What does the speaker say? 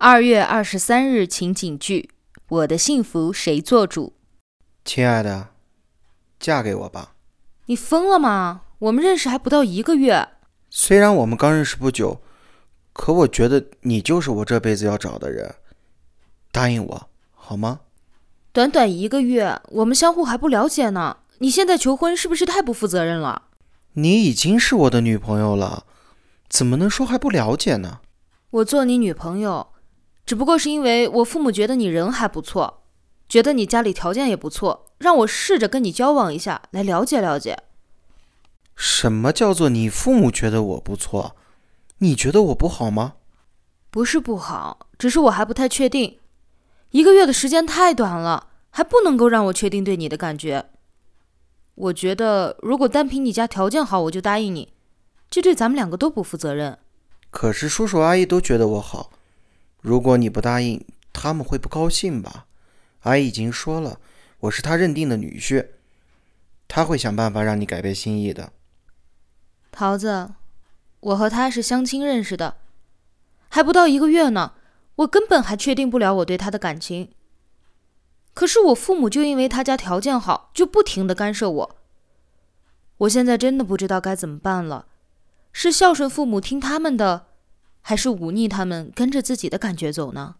二月二十三日情景剧：我的幸福谁做主？亲爱的，嫁给我吧！你疯了吗？我们认识还不到一个月。虽然我们刚认识不久，可我觉得你就是我这辈子要找的人。答应我好吗？短短一个月，我们相互还不了解呢。你现在求婚是不是太不负责任了？你已经是我的女朋友了，怎么能说还不了解呢？我做你女朋友，只不过是因为我父母觉得你人还不错，觉得你家里条件也不错，让我试着跟你交往一下，来了解了解。什么叫做你父母觉得我不错？你觉得我不好吗？不是不好，只是我还不太确定。一个月的时间太短了，还不能够让我确定对你的感觉。我觉得，如果单凭你家条件好，我就答应你，这对咱们两个都不负责任。可是叔叔阿姨都觉得我好，如果你不答应，他们会不高兴吧？阿姨已经说了，我是他认定的女婿，他会想办法让你改变心意的。桃子，我和他是相亲认识的，还不到一个月呢，我根本还确定不了我对他的感情。可是我父母就因为他家条件好，就不停的干涉我。我现在真的不知道该怎么办了，是孝顺父母听他们的，还是忤逆他们跟着自己的感觉走呢？